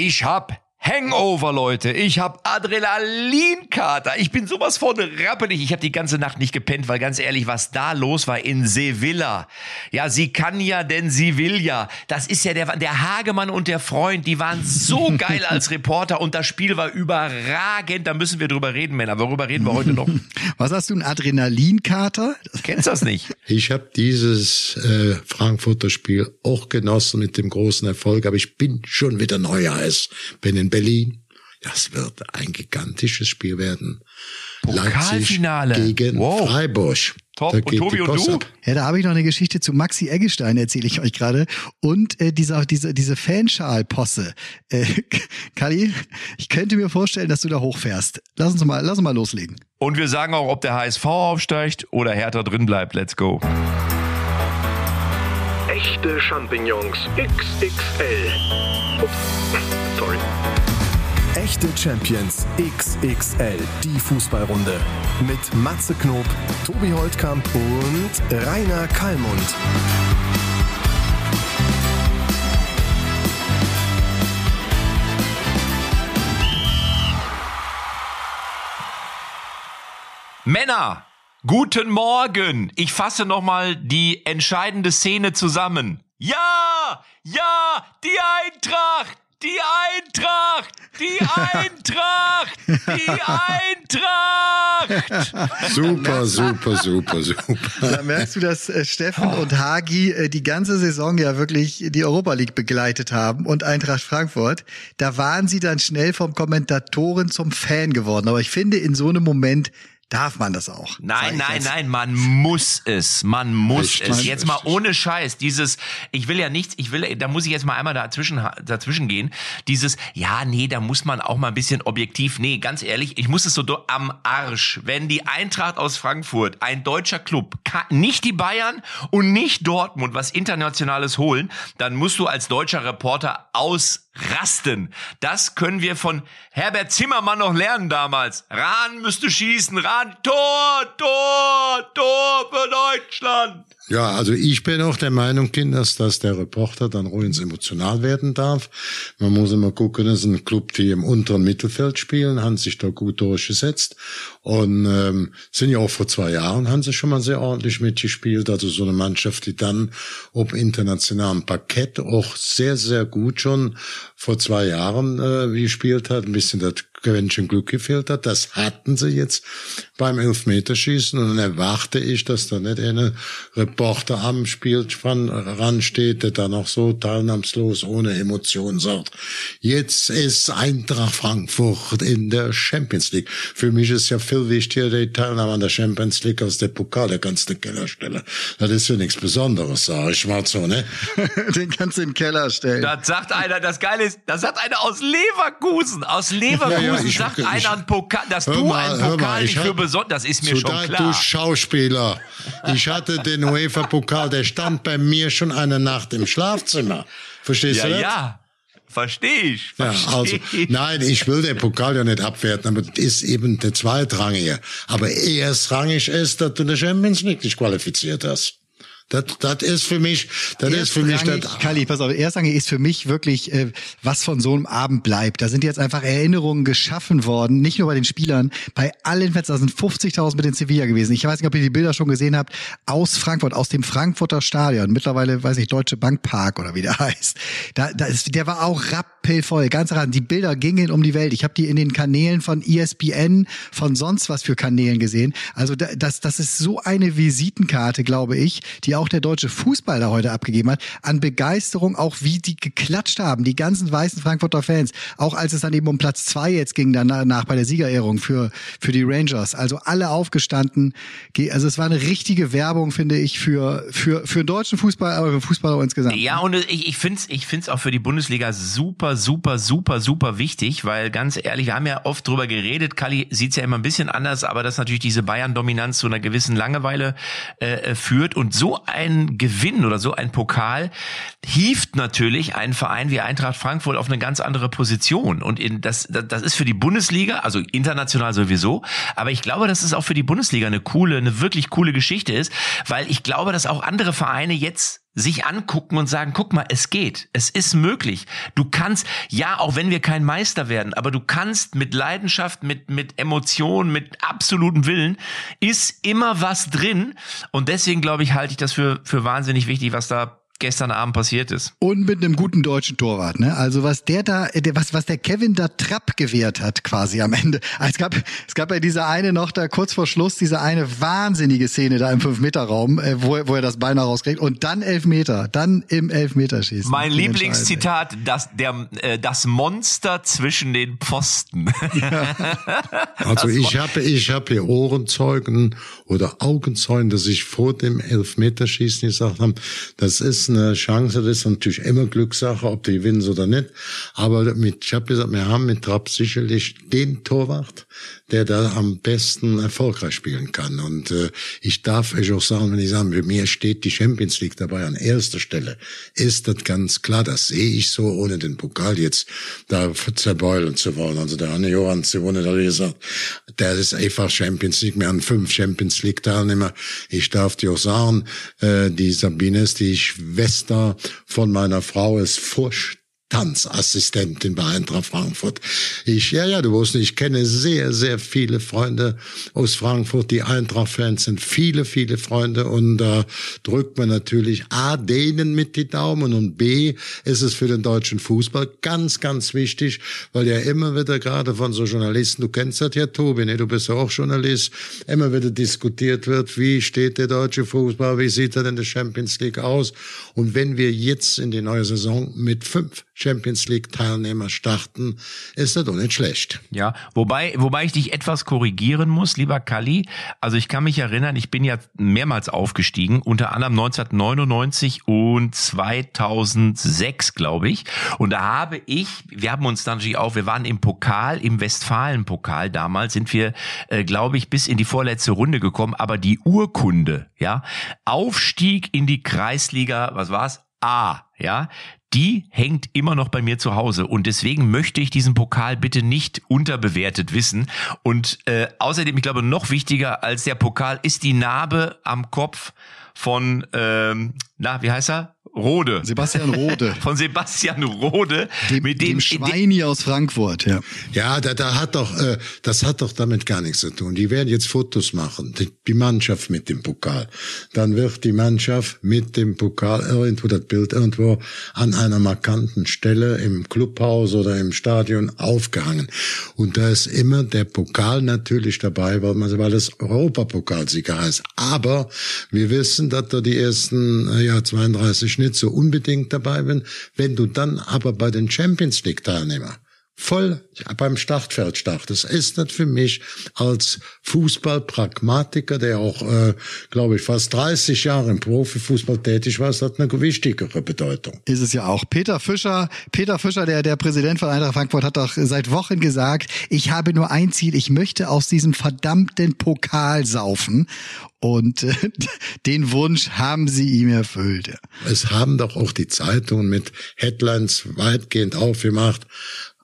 Ich hab Hangover, Leute. Ich hab Adrenalinkater. Ich bin sowas von rappelig. Ich habe die ganze Nacht nicht gepennt, weil ganz ehrlich, was da los war in Sevilla. Ja, sie kann ja, denn sie will ja. Das ist ja der, der Hagemann und der Freund, die waren so geil als Reporter und das Spiel war überragend. Da müssen wir drüber reden, Männer. Worüber reden wir heute noch? Was hast du, ein Adrenalinkater? Kennst du das nicht? Ich habe dieses äh, Frankfurter Spiel auch genossen mit dem großen Erfolg, aber ich bin schon wieder Neueis. Bin in Berlin. Das wird ein gigantisches Spiel werden. Pokalfinale. Leipzig gegen Wow. Freiburg. Top. Da Und Tobi und du? ab. Ja, da habe ich noch eine Geschichte zu Maxi Eggestein, erzähle ich euch gerade. Und äh, dieser, diese, diese Fanschal-Posse. Äh, Kali, ich könnte mir vorstellen, dass du da hochfährst. Lass uns mal, lass uns mal loslegen. Und wir sagen auch, ob der HSV aufsteigt oder Hertha drin bleibt. Let's go. Echte Champignons XXL. Ups, sorry. Echte Champions XXL, die Fußballrunde. Mit Matze Knob, Tobi Holtkamp und Rainer Kallmund. Männer, guten Morgen. Ich fasse nochmal die entscheidende Szene zusammen. Ja, ja, die Eintracht, die Eintracht, die Eintracht, die Eintracht. Super, super, super, super. Da merkst du, dass äh, Steffen und Hagi äh, die ganze Saison ja wirklich die Europa League begleitet haben und Eintracht Frankfurt. Da waren sie dann schnell vom Kommentatoren zum Fan geworden. Aber ich finde, in so einem Moment darf man das auch. Nein, nein, nein, man muss es, man muss es. Jetzt mal ohne Scheiß, dieses, ich will ja nichts, ich will, da muss ich jetzt mal einmal dazwischen, dazwischen gehen, dieses, ja, nee, da muss man auch mal ein bisschen objektiv, nee, ganz ehrlich, ich muss es so am Arsch, wenn die Eintracht aus Frankfurt, ein deutscher Club, nicht die Bayern und nicht Dortmund, was Internationales holen, dann musst du als deutscher Reporter ausrasten. Das können wir von Herbert Zimmermann noch lernen damals. Rahn müsste schießen, Rahn, Tor, Tor, Tor für Deutschland. Ja, also ich bin auch der Meinung, Kinders, dass der Reporter dann ruhig emotional werden darf. Man muss immer gucken, das ist ein Club, die im unteren Mittelfeld spielen, haben sich da gut durchgesetzt und ähm, sind ja auch vor zwei Jahren, haben sie schon mal sehr ordentlich mitgespielt. Also so eine Mannschaft, die dann auf internationalem Parkett auch sehr, sehr gut schon vor zwei Jahren äh, gespielt hat, ein bisschen das Quäntchen Glück gefehlt hat. Das hatten sie jetzt beim Elfmeterschießen und dann erwarte ich, dass da nicht eine Reporter am Spielspann ransteht, der dann auch so teilnahmslos, ohne Emotion sagt, jetzt ist Eintracht Frankfurt in der Champions League. Für mich ist ja viel wichtiger die Teilnahme an der Champions League als der Pokal, der kannst du in den Keller stellen. Das ist ja nichts Besonderes, sag ich mal so, ne? Den kannst du in den Keller stellen. Das sagt einer, das Geile ist, das sagt einer aus Leverkusen. Aus Leverkusen Ja, ja, ich- sagt ich- einer ein Pokal, dass du mal, einen Pokal mal, ich nicht für besonders, das ist mir schon da, klar. Du Schauspieler. Ich hatte den UEFA-Pokal, der stand bei mir schon eine Nacht im Schlafzimmer. Verstehst Ja, du das? ja. Verstehe ich. Ja, Versteh also, ich. nein, ich will den Pokal ja nicht abwerten, aber das ist eben der zweitrangige. Aber erstrangig ist, dass du eine Champions League nicht qualifiziert hast. Das, das ist für mich, das ist für mich das, Kalli, pass auf, erstrangig ist für mich wirklich, äh, was von so einem Abend bleibt. Da sind jetzt einfach Erinnerungen geschaffen worden, nicht nur bei den Spielern, bei allen Fans. Da sind 50.000 mit in Sevilla gewesen. Ich weiß nicht, ob ihr die Bilder schon gesehen habt, aus Frankfurt, aus dem Frankfurter Stadion. Mittlerweile, weiß ich, Deutsche Bank Park oder wie der heißt. Da, da ist, der war auch rappelvoll, ganz ran. Die Bilder gingen um die Welt. Ich habe die in den Kanälen von ESPN, von sonst was für Kanälen gesehen. Also da, das, das ist so eine Visitenkarte, glaube ich, die auch der deutsche Fußball da heute abgegeben hat, an Begeisterung, auch wie die geklatscht haben, die ganzen weißen Frankfurter Fans, auch als es dann eben um Platz zwei jetzt ging danach bei der Siegerehrung für, für die Rangers. Also alle aufgestanden. Ge- Also es war eine richtige Werbung, finde ich, für, für, für deutschen Fußball, aber für Fußballer insgesamt. Ja, und ich, ich finde es ich find's auch für die Bundesliga super, super, super, super wichtig, weil ganz ehrlich, wir haben ja oft drüber geredet, Kali sieht's ja immer ein bisschen anders, aber dass natürlich diese Bayern-Dominanz zu einer gewissen Langeweile äh, führt und so ein Gewinn oder so ein Pokal hieft natürlich einen Verein wie Eintracht Frankfurt auf eine ganz andere Position. Und in, das, das, ist für die Bundesliga, also international sowieso, aber ich glaube, dass es auch für die Bundesliga eine coole, eine wirklich coole Geschichte ist, weil ich glaube, dass auch andere Vereine jetzt sich angucken und sagen, guck mal, es geht, es ist möglich. Du kannst, ja, auch wenn wir kein Meister werden, aber du kannst mit Leidenschaft, mit, mit Emotionen, mit absolutem Willen, ist immer was drin. Und deswegen, glaube ich, halte ich das für, für wahnsinnig wichtig, was da gestern Abend passiert ist. Und mit einem guten deutschen Torwart, ne? Also was der da, der, was, was der Kevin da Trapp gewährt hat, quasi am Ende. Es gab, es gab ja diese eine noch da kurz vor Schluss, diese eine wahnsinnige Szene da im Fünf-Meter-Raum, äh, wo, wo er das Bein rauskriegt und dann Elfmeter, dann im Elfmeterschießen. Mein Lieblingszitat, das, der, äh, das Monster zwischen den Pfosten. Ja. Also ich habe, ich habe hier Ohrenzeugen oder Augenzeugen, dass ich vor dem Elfmeterschießen gesagt haben, das ist eine Chance, das ist natürlich immer Glückssache, ob die gewinnen oder nicht. Aber mit, ich habe gesagt, wir haben mit Trapp sicherlich den Torwart, der da am besten erfolgreich spielen kann. Und äh, ich darf euch auch sagen, wenn ich sage, bei mir steht die Champions League dabei an erster Stelle, ist das ganz klar. Das sehe ich so, ohne den Pokal jetzt da zerbeulen zu wollen. Also der Anne Johann Simone hat gesagt, der ist einfach Champions League. Wir haben fünf Champions League Teilnehmer. Ich darf dir auch sagen, äh, die Sabine ist die Schwester von meiner Frau ist furcht Tanzassistentin bei Eintracht Frankfurt. Ich, ja, ja, du wusstest, ich kenne sehr, sehr viele Freunde aus Frankfurt, die Eintracht-Fans sind viele, viele Freunde und da äh, drückt man natürlich A, denen mit die Daumen und B, ist es für den deutschen Fußball ganz, ganz wichtig, weil ja immer wieder gerade von so Journalisten, du kennst das ja, Tobi, ne? du bist ja auch Journalist, immer wieder diskutiert wird, wie steht der deutsche Fußball, wie sieht er denn der Champions League aus und wenn wir jetzt in die neue Saison mit fünf Champions League Teilnehmer starten, ist das doch nicht schlecht. Ja, wobei, wobei ich dich etwas korrigieren muss, lieber Kalli. Also ich kann mich erinnern, ich bin ja mehrmals aufgestiegen, unter anderem 1999 und 2006, glaube ich. Und da habe ich, wir haben uns dann natürlich auch, wir waren im Pokal, im Westfalen-Pokal damals, sind wir, äh, glaube ich, bis in die vorletzte Runde gekommen. Aber die Urkunde, ja, Aufstieg in die Kreisliga, was war's? A, ja, die hängt immer noch bei mir zu Hause und deswegen möchte ich diesen Pokal bitte nicht unterbewertet wissen. Und äh, außerdem, ich glaube, noch wichtiger als der Pokal ist die Narbe am Kopf von, ähm, na, wie heißt er? Rode. Sebastian Rode. Von Sebastian Rode. Dem, mit dem, dem Schweini aus Frankfurt, ja. Ja, da, da hat doch, äh, das hat doch damit gar nichts zu tun. Die werden jetzt Fotos machen, die, die Mannschaft mit dem Pokal. Dann wird die Mannschaft mit dem Pokal irgendwo, das Bild irgendwo an einer markanten Stelle im Clubhaus oder im Stadion aufgehangen. Und da ist immer der Pokal natürlich dabei, weil man, weil es Europapokalsieger heißt. Aber wir wissen, dass da die ersten, äh, ja, 32 nicht so unbedingt dabei bin. Wenn du dann aber bei den Champions League Teilnehmer voll beim Startfeld startest, ist das für mich als Fußballpragmatiker, der auch, äh, glaube ich, fast 30 Jahre im Profifußball tätig war, ist das eine wichtigere Bedeutung. Ist es ja auch. Peter Fischer, Peter Fischer, der, der Präsident von Eintracht Frankfurt, hat doch seit Wochen gesagt, ich habe nur ein Ziel, ich möchte aus diesem verdammten Pokal saufen. Und äh, den Wunsch haben sie ihm erfüllt. Es haben doch auch die Zeitungen mit Headlines weitgehend aufgemacht.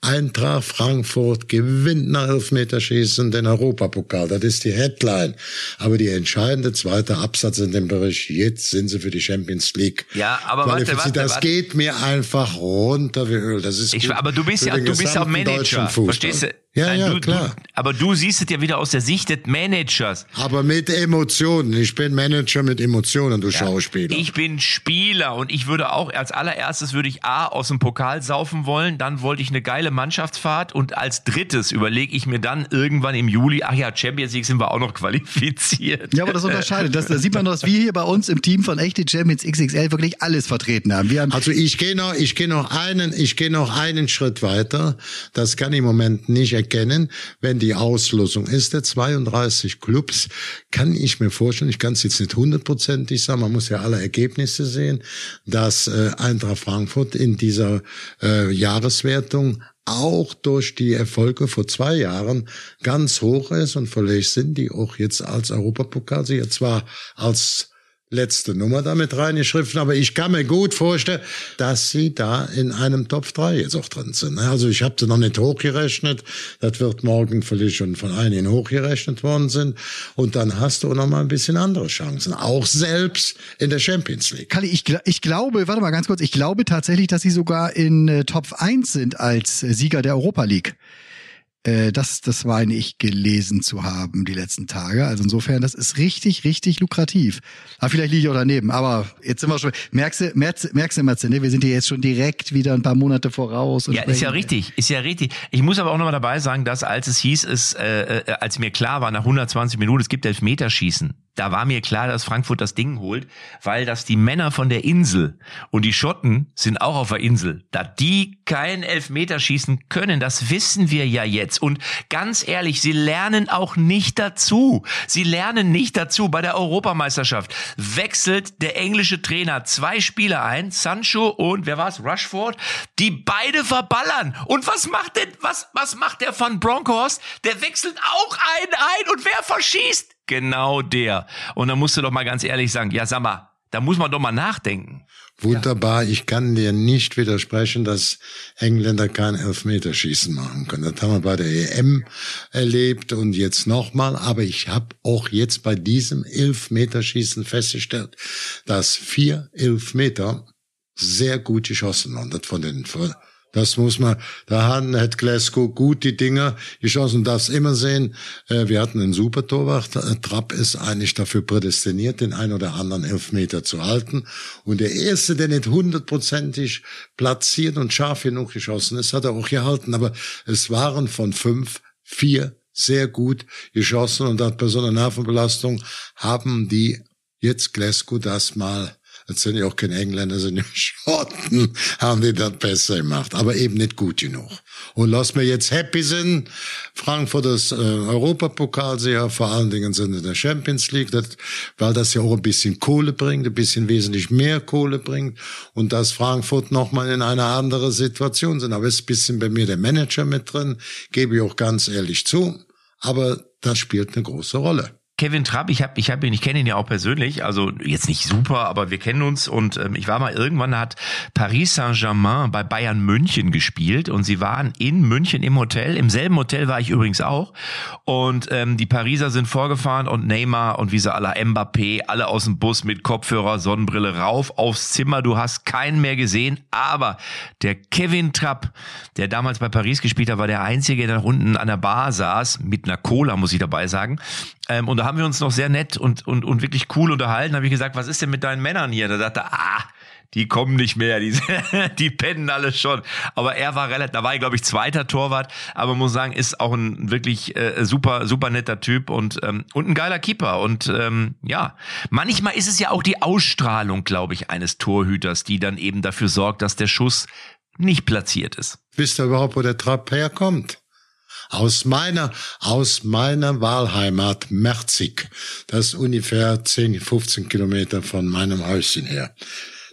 Eintracht Frankfurt gewinnt nach Elfmeterschießen den Europapokal. Das ist die Headline. Aber die entscheidende zweite Absatz in dem Bericht, jetzt sind sie für die Champions League. Ja, aber warte, warte, Das warte. geht mir einfach runter wie Öl. Das ist ich, aber du bist ja, du bist ja Manager. Verstehst du? Ja, Nein, ja, du, klar. Du, aber du siehst es ja wieder aus der Sicht des Managers. Aber mit Emotionen. Ich bin Manager mit Emotionen, du ja, Schauspieler. Ich bin Spieler und ich würde auch als allererstes würde ich A aus dem Pokal saufen wollen, dann wollte ich eine geile Mannschaftsfahrt und als drittes überlege ich mir dann irgendwann im Juli, ach ja, Champions League sind wir auch noch qualifiziert. Ja, aber das unterscheidet. Das, da sieht man, dass wir hier bei uns im Team von echte Champions XXL wirklich alles vertreten haben. Wir haben also ich gehe noch, ich gehe noch einen, ich gehe noch einen Schritt weiter. Das kann ich im Moment nicht erkennen. Wenn die Auslosung ist der 32 Clubs, kann ich mir vorstellen, ich kann es jetzt nicht hundertprozentig sagen, man muss ja alle Ergebnisse sehen, dass äh, Eintracht Frankfurt in dieser äh, Jahreswertung auch durch die Erfolge vor zwei Jahren ganz hoch ist und vielleicht sind die auch jetzt als Europapokalsieger zwar als letzte Nummer damit reingeschrieben, aber ich kann mir gut vorstellen, dass sie da in einem Top 3 jetzt auch drin sind. Also ich habe sie noch nicht hochgerechnet, das wird morgen vielleicht schon von einigen hochgerechnet worden sind und dann hast du noch mal ein bisschen andere Chancen, auch selbst in der Champions League. Kalli, ich, ich glaube, warte mal ganz kurz, ich glaube tatsächlich, dass sie sogar in äh, Top 1 sind als äh, Sieger der Europa League. Äh, das, das meine ich gelesen zu haben die letzten Tage. Also insofern, das ist richtig, richtig lukrativ. Aber vielleicht liege ich auch daneben. Aber jetzt sind wir schon, merkst du, merkst, merkst du, Matze, ne? wir sind hier jetzt schon direkt wieder ein paar Monate voraus. ja, ist ja richtig, ist ja richtig. Ich muss aber auch nochmal dabei sagen, dass als es hieß, es, äh, äh, als mir klar war, nach 120 Minuten, es gibt Elfmeterschießen, da war mir klar, dass Frankfurt das Ding holt, weil das die Männer von der Insel und die Schotten sind auch auf der Insel, da die kein Elfmeter schießen können, das wissen wir ja jetzt. Und ganz ehrlich, sie lernen auch nicht dazu. Sie lernen nicht dazu. Bei der Europameisterschaft wechselt der englische Trainer zwei Spieler ein, Sancho und wer war's, Rushford, die beide verballern. Und was macht denn, was, was macht der von Broncos? Der wechselt auch einen ein und wer verschießt? Genau der. Und dann musst du doch mal ganz ehrlich sagen, ja, sag mal, da muss man doch mal nachdenken. Wunderbar. Ich kann dir nicht widersprechen, dass Engländer kein Elfmeterschießen machen können. Das haben wir bei der EM erlebt und jetzt nochmal. Aber ich habe auch jetzt bei diesem Elfmeterschießen festgestellt, dass vier Elfmeter sehr gut geschossen waren. Das von den das muss man, da hat Glasgow gut die Dinger geschossen, darfst immer sehen. Äh, wir hatten einen super Torwart. Trapp ist eigentlich dafür prädestiniert, den ein oder anderen Elfmeter zu halten. Und der erste, der nicht hundertprozentig platziert und scharf genug geschossen ist, hat er auch gehalten. Aber es waren von fünf, vier sehr gut geschossen und hat bei so einer Nervenbelastung haben die jetzt Glasgow das mal das sind ja auch keine Engländer, sind ja Schotten, haben die das besser gemacht, aber eben nicht gut genug. Und lass mir jetzt happy sind, Frankfurt das äh, Europapokalsieger, vor allen Dingen sind in der Champions League, das, weil das ja auch ein bisschen Kohle bringt, ein bisschen wesentlich mehr Kohle bringt. Und dass Frankfurt nochmal in einer anderen Situation sind. Aber ist ein bisschen bei mir der Manager mit drin, gebe ich auch ganz ehrlich zu, aber das spielt eine große Rolle. Kevin Trapp, ich habe ich hab ihn, ich kenne ihn ja auch persönlich, also jetzt nicht super, aber wir kennen uns und ähm, ich war mal irgendwann hat Paris Saint-Germain bei Bayern München gespielt und sie waren in München im Hotel, im selben Hotel war ich übrigens auch und ähm, die Pariser sind vorgefahren und Neymar und wie sie alle Mbappé, alle aus dem Bus mit Kopfhörer, Sonnenbrille rauf aufs Zimmer, du hast keinen mehr gesehen, aber der Kevin Trapp, der damals bei Paris gespielt hat, war der einzige, der unten an der Bar saß mit einer Cola, muss ich dabei sagen ähm, und da haben wir uns noch sehr nett und, und, und wirklich cool unterhalten. Da habe ich gesagt, was ist denn mit deinen Männern hier? Da sagte ah, die kommen nicht mehr, die, die pennen alle schon. Aber er war relativ, da war ich glaube ich zweiter Torwart, aber muss sagen, ist auch ein wirklich äh, super, super netter Typ und, ähm, und ein geiler Keeper. Und ähm, ja, manchmal ist es ja auch die Ausstrahlung, glaube ich, eines Torhüters, die dann eben dafür sorgt, dass der Schuss nicht platziert ist. Wisst ihr überhaupt, wo der Trapp herkommt? Aus meiner, aus meiner Wahlheimat Merzig. Das ist ungefähr 10, 15 Kilometer von meinem Häuschen her.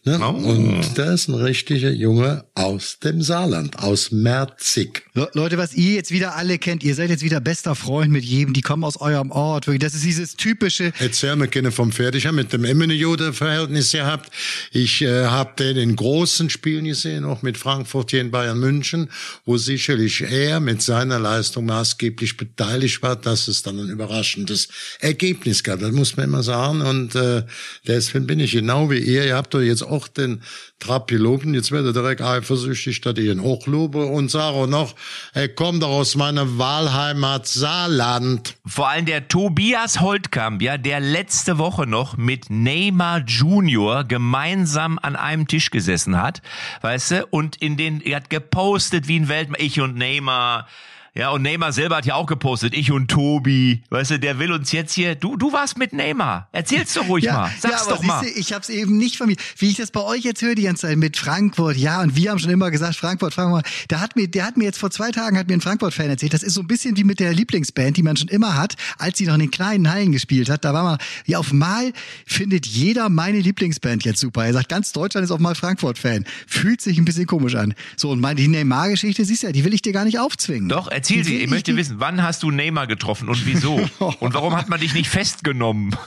Ne? Oh. Und da ist ein richtiger Junge aus dem Saarland, aus Merzig. Le Leute, was ihr jetzt wieder alle kennt, ihr seid jetzt wieder bester Freund mit jedem, die kommen aus eurem Ort. Das ist dieses typische. Erzähl mir keine vom Pferd. Ich habe mit dem Emmene Verhältnis gehabt. Ich äh, habe den in großen Spielen gesehen, auch mit Frankfurt hier in Bayern München, wo sicherlich er mit seiner Leistung maßgeblich beteiligt war, dass es dann ein überraschendes Ergebnis gab. Das muss man immer sagen. Und äh, deswegen bin ich genau wie ihr. Ihr habt doch jetzt auch den Trappi loben. Jetzt werde direkt eifersüchtig, dass ich ihn auch lobe und sage noch, er kommt doch aus meiner Wahlheimat Saarland. Vor allem der Tobias Holtkamp, ja, der letzte Woche noch mit Neymar Junior gemeinsam an einem Tisch gesessen hat, weißt du, und in den, er hat gepostet wie ein Weltmeister, ich und Neymar, ja, und Neymar selber hat ja auch gepostet, ich und Tobi, weißt du, der will uns jetzt hier, du, du warst mit Neymar, erzähl's doch ruhig ja, mal, sag's ja, doch mal. Du, ich hab's eben nicht von mir, wie ich das bei euch jetzt höre die ganze Zeit mit Frankfurt, ja, und wir haben schon immer gesagt, Frankfurt, Frankfurt, da hat mir, der hat mir jetzt vor zwei Tagen, hat mir ein Frankfurt-Fan erzählt, das ist so ein bisschen wie mit der Lieblingsband, die man schon immer hat, als sie noch in den kleinen Hallen gespielt hat, da war man, ja, auf Mal findet jeder meine Lieblingsband jetzt super, er sagt, ganz Deutschland ist auf Mal Frankfurt-Fan, fühlt sich ein bisschen komisch an. So, und meine, die Neymar-Geschichte, siehst du ja, die will ich dir gar nicht aufzwingen. Doch, erzähl sie, ich möchte wissen, wann hast du Neymar getroffen und wieso? und warum hat man dich nicht festgenommen?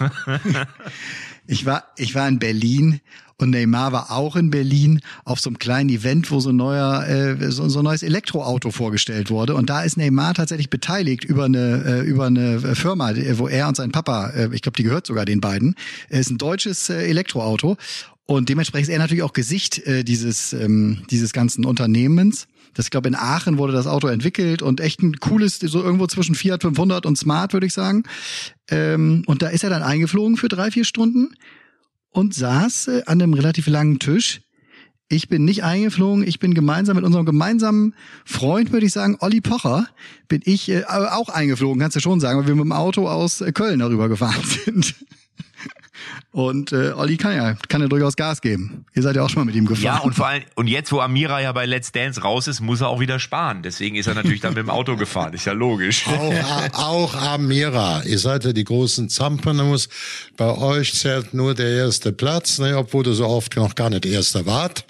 Ich war, ich war in Berlin und Neymar war auch in Berlin auf so einem kleinen Event, wo so ein neuer, äh, so, so ein neues Elektroauto vorgestellt wurde. Und da ist Neymar tatsächlich beteiligt über eine, äh, über eine Firma, wo er und sein Papa, äh, ich glaube, die gehört sogar den beiden, ist ein deutsches äh, Elektroauto. Und dementsprechend ist er natürlich auch Gesicht äh, dieses, ähm, dieses ganzen Unternehmens. Das, ich glaube, in Aachen wurde das Auto entwickelt und echt ein cooles, so irgendwo zwischen Fiat 500 und Smart, würde ich sagen. Ähm, und da ist er dann eingeflogen für drei, vier Stunden und saß äh, an einem relativ langen Tisch. Ich bin nicht eingeflogen, ich bin gemeinsam mit unserem gemeinsamen Freund, würde ich sagen, Olli Pocher, bin ich äh, auch eingeflogen, kannst du schon sagen, weil wir mit dem Auto aus äh, Köln darüber gefahren sind. Und äh, Olli kann ja, kann ja durchaus Gas geben. Ihr seid ja auch schon mal mit ihm gefahren. Ja, und vor allem, und jetzt, wo Amira ja bei Let's Dance raus ist, muss er auch wieder sparen. Deswegen ist er natürlich dann mit dem Auto gefahren. Ist ja logisch. Auch, auch Amira. Ihr seid ja die großen Zampernus. Bei euch zählt nur der erste Platz, ne, obwohl du so oft noch gar nicht erster wart.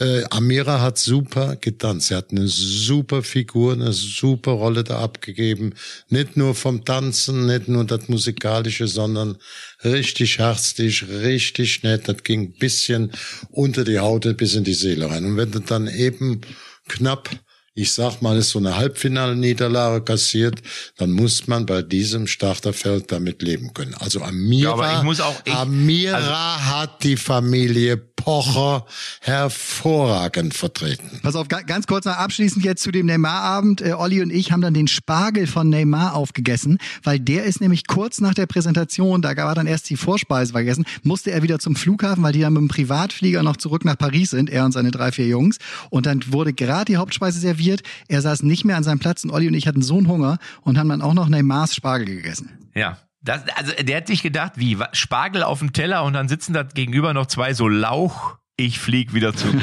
Äh, Amira hat super getanzt. Sie hat eine super Figur, eine super Rolle da abgegeben. Nicht nur vom Tanzen, nicht nur das Musikalische, sondern richtig herzlich, richtig nett. Das ging bisschen unter die Haut bis in die Seele rein. Und wenn du dann eben knapp ich sag mal, ist so eine Halbfinalniederlage kassiert, dann muss man bei diesem Starterfeld damit leben können. Also Amira, ja, ich auch, ich, Amira also, hat die Familie Pocher hervorragend vertreten. Pass auf, ganz kurz noch abschließend jetzt zu dem Neymar-Abend. Äh, Olli und ich haben dann den Spargel von Neymar aufgegessen, weil der ist nämlich kurz nach der Präsentation, da war dann erst die Vorspeise vergessen, musste er wieder zum Flughafen, weil die dann mit dem Privatflieger noch zurück nach Paris sind, er und seine drei, vier Jungs. Und dann wurde gerade die Hauptspeise serviert passiert. Er saß nicht mehr an seinem Platz und Olli und ich hatten so einen Hunger und haben dann auch noch Neymars Spargel gegessen. Ja. Das, also der hat sich gedacht, wie Spargel auf dem Teller und dann sitzen da gegenüber noch zwei so Lauch ich flieg wieder zurück.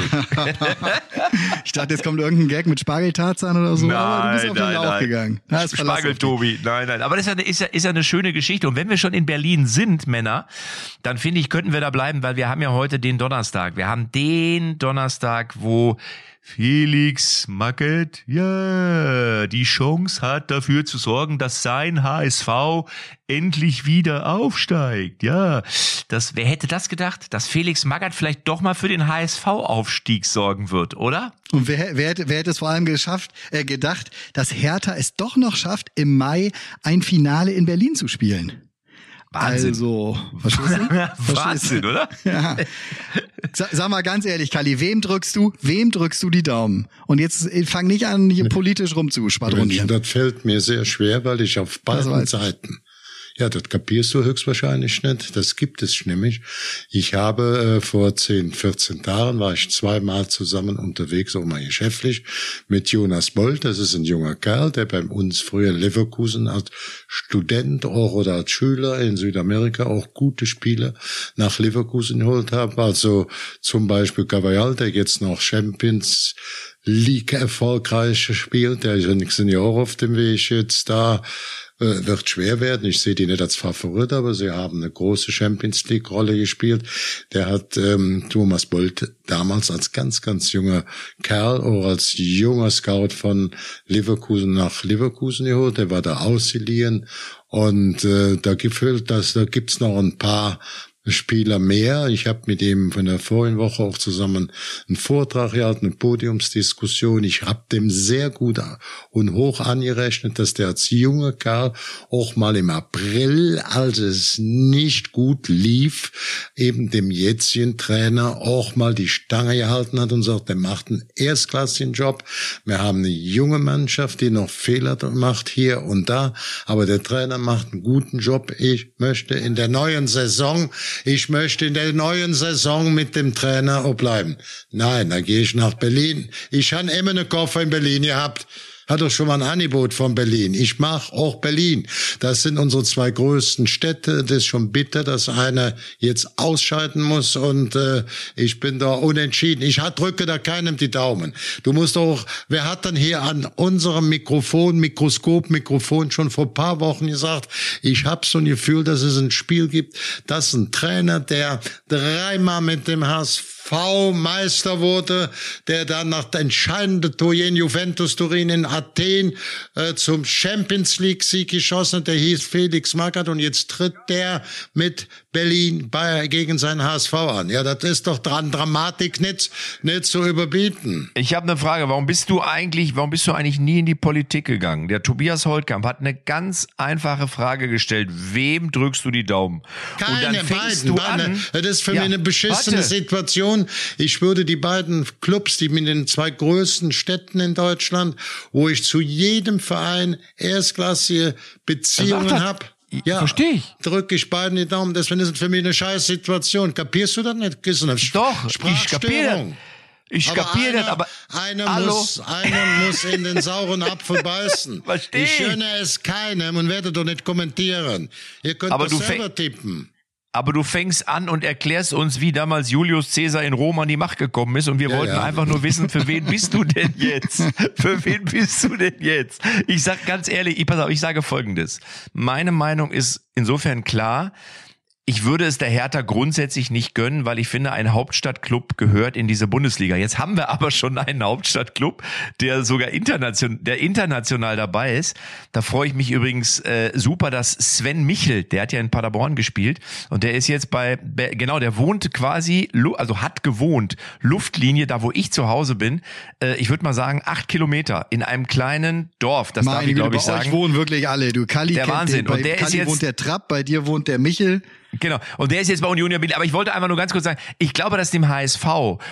ich dachte, jetzt kommt irgendein Gag mit Spargeltarzan oder so, nein, aber du bist auf nein, den Lauch nein. gegangen. Spargel-Tobi, nein, nein. Aber das ist ja, ist, ja, ist ja eine schöne Geschichte. Und wenn wir schon in Berlin sind, Männer, dann finde ich, könnten wir da bleiben, weil wir haben ja heute den Donnerstag. Wir haben den Donnerstag, wo Felix Magath, ja, die Chance hat dafür zu sorgen, dass sein HSV endlich wieder aufsteigt. Ja, das, wer hätte das gedacht, dass Felix Magath vielleicht doch mal für den HSV-Aufstieg sorgen wird, oder? Und wer, wer, wer hätte es vor allem geschafft, äh, gedacht, dass Hertha es doch noch schafft, im Mai ein Finale in Berlin zu spielen? Wahnsinn. Also, verstehst du? Wahnsinn, oder? Ja. Sag mal ganz ehrlich, Kali, wem drückst du, wem drückst du die Daumen? Und jetzt äh, fang nicht an, hier politisch rumzuschwadronieren. Das fällt mir sehr schwer, weil ich auf beiden Seiten ja, das kapierst du höchstwahrscheinlich nicht. Das gibt es nämlich. Ich habe äh, vor 10, 14 Tagen war ich zweimal zusammen unterwegs, auch mal geschäftlich, mit Jonas Bolt. Das ist ein junger Kerl, der bei uns früher in Leverkusen als Student auch oder als Schüler in Südamerika auch gute Spiele nach Leverkusen geholt hat. Also zum Beispiel Cavallal, der jetzt noch Champions League erfolgreich spielt. Der ist ja Jahr auf dem Weg jetzt da wird schwer werden. Ich sehe die nicht als Favorit, aber sie haben eine große Champions League Rolle gespielt. Der hat ähm, Thomas Bolt damals als ganz, ganz junger Kerl oder als junger Scout von Leverkusen nach Leverkusen geholt. Der war da ausgeliehen und äh, da gefüllt, dass da gibt's noch ein paar Spieler mehr. Ich habe mit ihm von der vorigen Woche auch zusammen einen Vortrag gehalten, eine Podiumsdiskussion. Ich habe dem sehr gut und hoch angerechnet, dass der als junger Kerl auch mal im April, als es nicht gut lief, eben dem jetzigen Trainer auch mal die Stange gehalten hat und sagt, der macht einen erstklassigen Job. Wir haben eine junge Mannschaft, die noch Fehler macht hier und da, aber der Trainer macht einen guten Job. Ich möchte in der neuen Saison ich möchte in der neuen Saison mit dem Trainer bleiben. Nein, dann gehe ich nach Berlin. Ich habe immer einen Koffer in Berlin gehabt hat doch schon mal ein Angebot von Berlin. Ich mache auch Berlin. Das sind unsere zwei größten Städte. Das ist schon bitter, dass einer jetzt ausscheiden muss und äh, ich bin da unentschieden. Ich drücke da keinem die Daumen. Du musst auch, wer hat dann hier an unserem Mikrofon, Mikroskop, Mikrofon schon vor paar Wochen gesagt, ich habe so ein Gefühl, dass es ein Spiel gibt, dass ein Trainer, der dreimal mit dem HSV Meister wurde, der dann nach der entscheidenden Tor in Juventus Turin in Athen äh, zum Champions League Sieg geschossen hat, der hieß Felix Magath und jetzt tritt der mit Berlin bei, gegen seinen HSV an. Ja, das ist doch dran Dramatik nicht, nicht zu überbieten. Ich habe eine Frage, warum bist du eigentlich, warum bist du eigentlich nie in die Politik gegangen? Der Tobias Holtkamp hat eine ganz einfache Frage gestellt. Wem drückst du die Daumen? Keine, und dann beiden, beide. An, das ist für ja, mich eine beschissene warte. Situation. Ich würde die beiden Clubs, die mit den zwei größten Städten in Deutschland, wo ich zu jedem Verein erstklassige Beziehungen habe, ja, verstehe ich. Drück ich beiden die Daumen, das ist für mich eine scheiß Situation. Kapierst du das nicht? Doch, ich kapiere ich kapiere das, aber einer hallo? muss, einer muss in den sauren Apfel beißen. Versteh. Ich schöne es keinem und werde doch nicht kommentieren. Ihr könnt aber das selber tippen. Aber du fängst an und erklärst uns, wie damals Julius Caesar in Rom an die Macht gekommen ist. Und wir ja, wollten ja. einfach nur wissen, für wen bist du denn jetzt? Für wen bist du denn jetzt? Ich sag ganz ehrlich, ich pass auf, ich sage Folgendes. Meine Meinung ist insofern klar, ich würde es der Hertha grundsätzlich nicht gönnen, weil ich finde, ein Hauptstadtclub gehört in diese Bundesliga. Jetzt haben wir aber schon einen Hauptstadtclub, der sogar international, der international dabei ist. Da freue ich mich übrigens äh, super, dass Sven Michel, der hat ja in Paderborn gespielt und der ist jetzt bei, genau, der wohnt quasi, also hat gewohnt, Luftlinie, da wo ich zu Hause bin. Äh, ich würde mal sagen, acht Kilometer in einem kleinen Dorf. Das Meine darf ich, glaube ich, sagen. Euch wohnen wirklich alle. Du Kali der Wahnsinn. Den, und der Kali ist jetzt, wohnt der Trapp, bei dir wohnt der Michel. Genau. Und der ist jetzt bei Union Berlin. Aber ich wollte einfach nur ganz kurz sagen, ich glaube, dass dem HSV,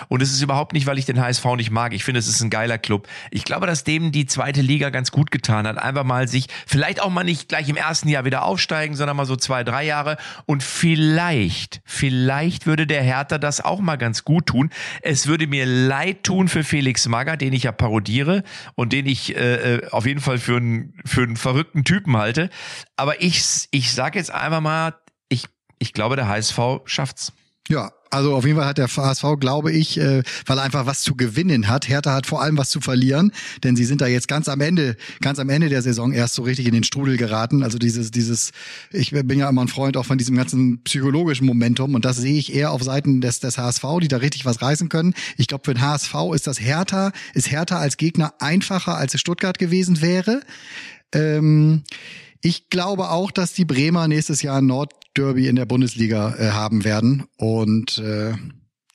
und es ist überhaupt nicht, weil ich den HSV nicht mag, ich finde, es ist ein geiler Club. Ich glaube, dass dem die zweite Liga ganz gut getan hat. Einfach mal sich, vielleicht auch mal nicht gleich im ersten Jahr wieder aufsteigen, sondern mal so zwei, drei Jahre. Und vielleicht, vielleicht würde der Hertha das auch mal ganz gut tun. Es würde mir leid tun für Felix Magger, den ich ja parodiere und den ich äh, äh auf jeden Fall für einen, für einen verrückten Typen halte. Aber ich, ich sage jetzt einfach mal, ich glaube, der HSV schafft's. Ja, also auf jeden Fall hat der HSV, glaube ich, äh, weil er einfach was zu gewinnen hat. Hertha hat vor allem was zu verlieren, denn sie sind da jetzt ganz am Ende, ganz am Ende der Saison erst so richtig in den Strudel geraten. Also dieses, dieses, ich bin ja immer ein Freund auch von diesem ganzen psychologischen Momentum und das sehe ich eher auf Seiten des, des HSV, die da richtig was reißen können. Ich glaube, für den HSV ist das Hertha, ist Hertha als Gegner einfacher, als es Stuttgart gewesen wäre. Ähm, ich glaube auch, dass die Bremer nächstes Jahr ein Nordderby in der Bundesliga äh, haben werden und äh,